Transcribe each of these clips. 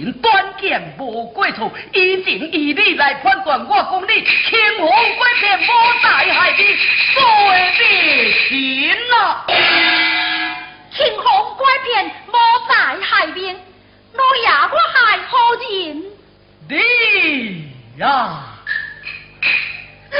人短见无过错，以情以理来判断，我讲你轻红鬼骗无在海边，罪必行啊！轻红拐骗无在海边，我呀我还何人？你呀！你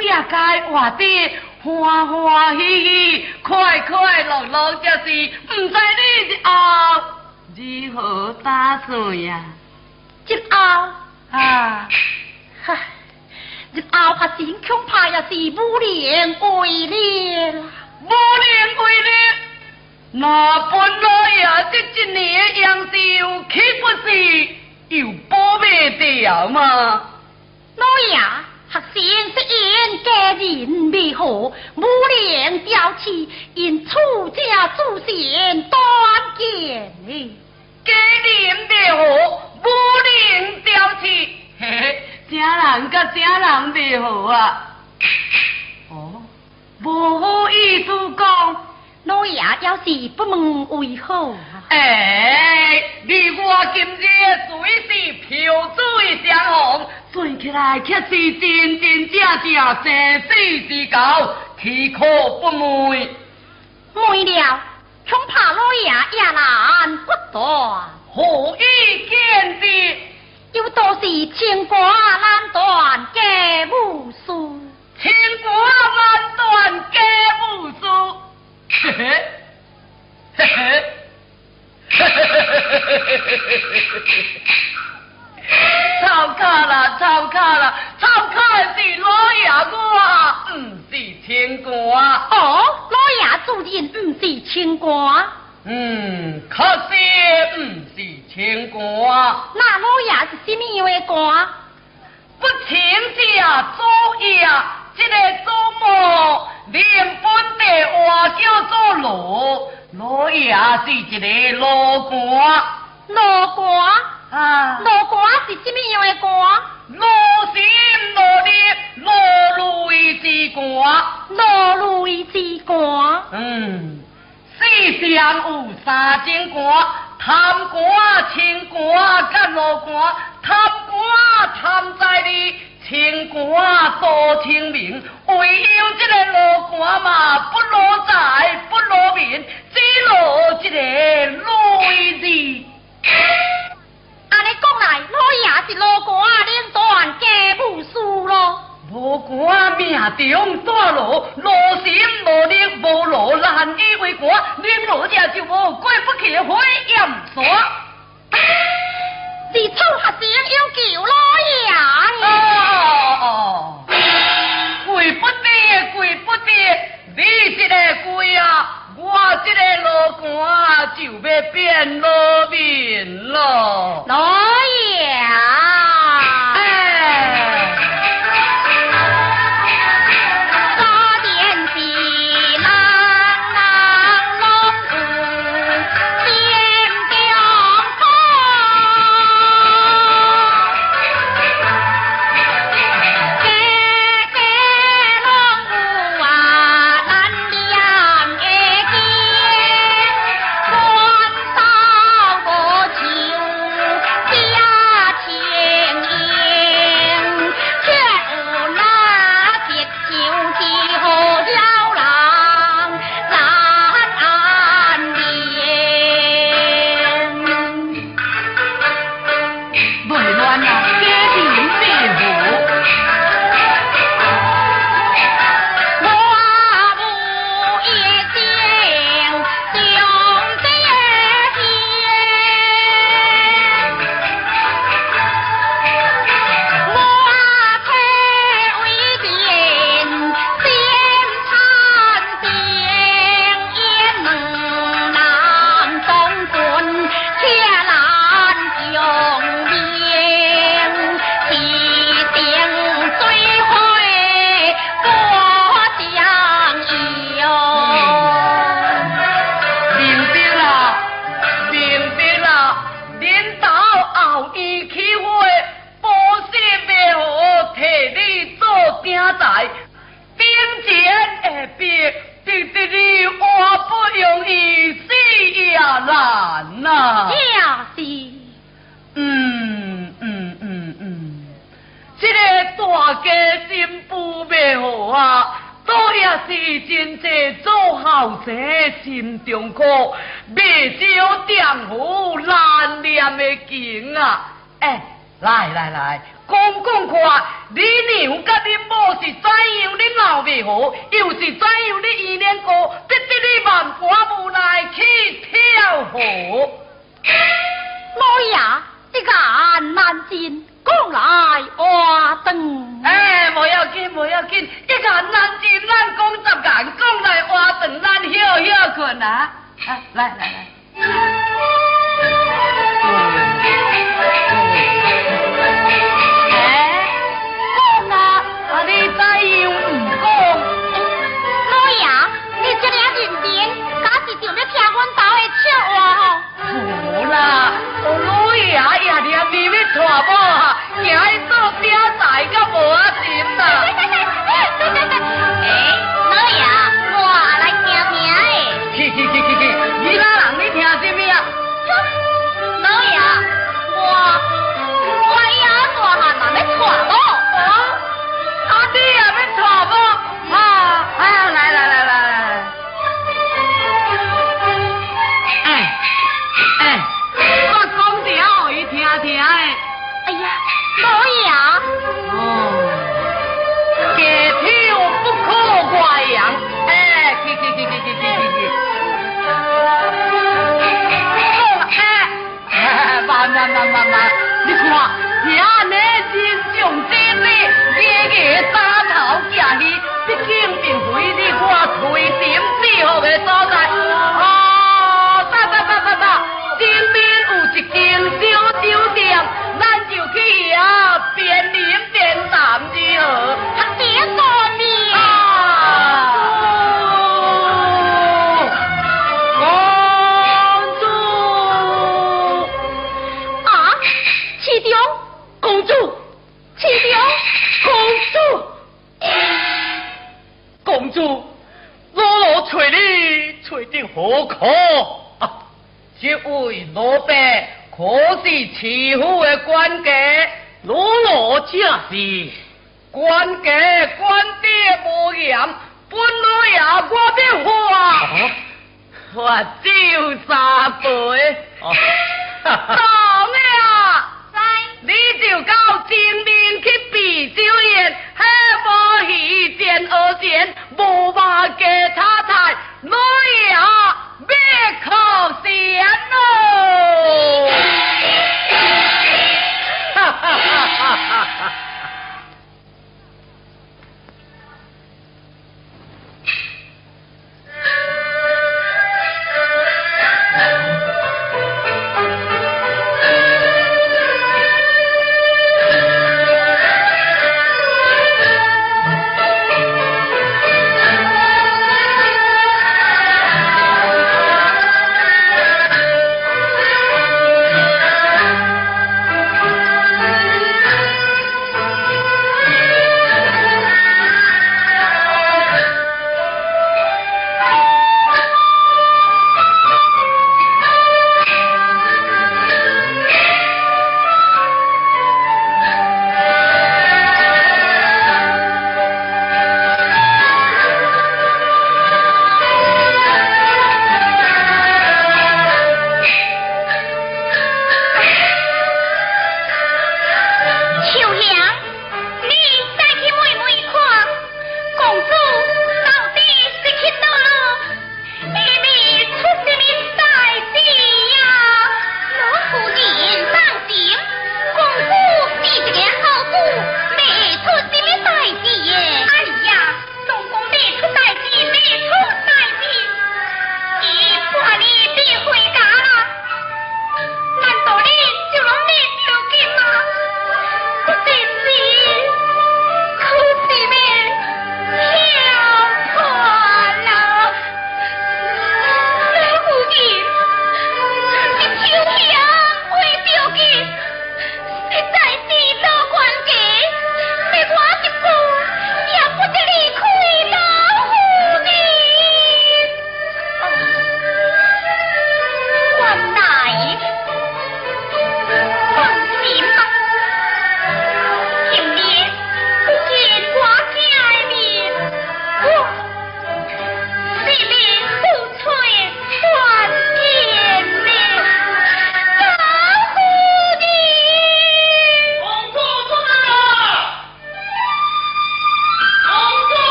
也该活得欢欢喜喜、快快乐乐，就是唔知你日后如何打算呀？日后啊，唉，日后发展恐怕也是无连为了，无连为了。那本来呀，这一年的杨秀岂不是？又保未掉吗？老爷，学生是因家人未和，无良娇妻，因出家祖先断见呢。家人未和，无良娇妻，嘿嘿，啥人甲正人未和啊？哦，无意思讲。老爷要是不问为何？哎，你我今日虽是漂水相逢，算起来却是真真正正生死之交，岂可不昧？昧了，恐怕老爷也难不断。何以见之？有多是牵挂难断，皆无数。牵挂难断，皆无数。嘿嘿，嘿嘿，嘿嘿嘿嘿嘿嘿 糟卡了，糟卡了，糟卡是老爷我，唔是牵挂。哦，老爷主人唔是牵挂。嗯，可惜唔是牵挂。那老爷是什么样挂？不请假作业，这个周末。连本地话叫做罗，老爷是一个罗官。罗官有三件寒，贪官清官皆无官，贪官贪在利，清官多清明。唯有这个老官嘛，不罗财，不罗民，只罗这个内字。啊，你讲来，我爷是老官，连断家务事咯。无果命中多落落心落力无路难以为国你落脚就无 鬼不可回阳所是偷下点要叫老杨哦哦鬼不得鬼不得你这个鬼啊我这个老公啊就会变了命了。老杨是真济做好者心中苦，未少点好难念的经啊！哎，来来来，讲讲看，你娘甲你母是怎样你熬未好，又是怎样你依恋哥，逼得你万般无奈去跳河。老爷，这个难尽。讲来话真，哎，不要紧，不要紧，一个人子咱讲十个人讲来话真，咱休休困啊，啊，来来来。哎，老杨，你即两天点，家己在那听阮家的笑话吼？无啦。哎呀，你还没吃饱啊？你还坐？and man 小是，官家官爹无严，本来也我的话，我就三杯。懂呀？知？你就到前面去比酒宴，下无戏见二见，不怕给他抬。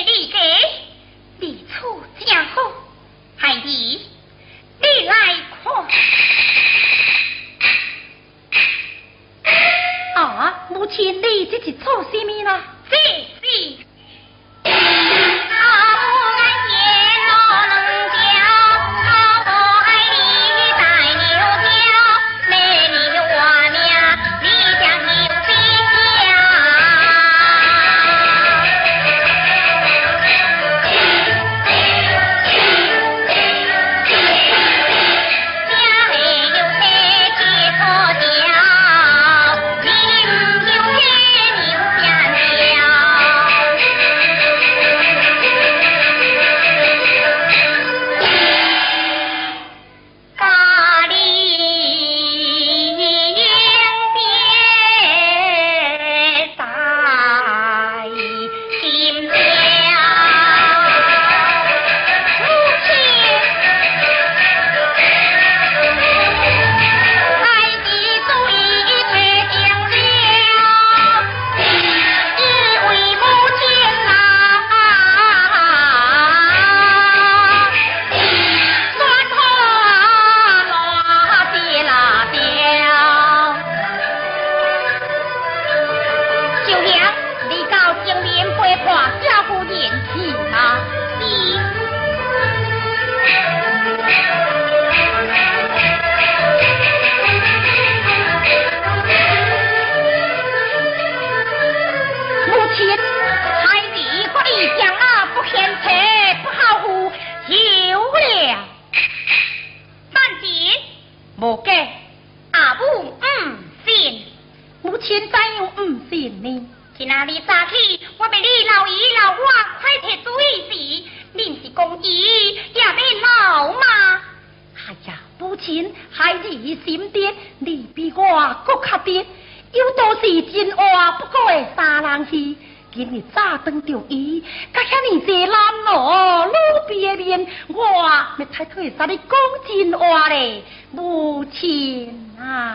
李家，李处家好，孩儿，你来看啊！母亲，你这是做什么呢？先怎又不信呢？今仔日早起，我被你老姨老我快提主意时，恁是公姨也得老吗？哎呀，母亲，孩子心爹，你比我骨卡爹，有都是真话，不过会三人戏。今日早登着伊，甲遐尼济男咯，路边边，我咪太太会使你讲真话咧，母亲啊！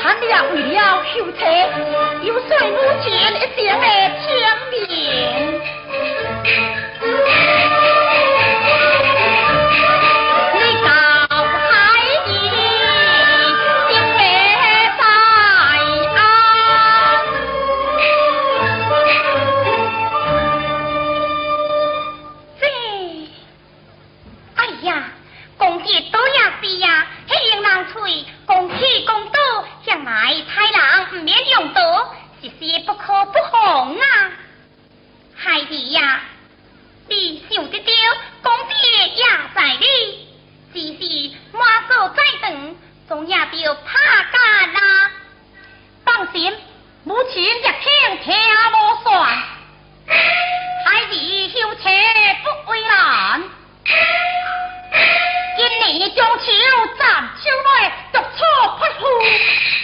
他俩为了求财，又算我家一点没讲理。命。父亲，孩子不离哦哦一。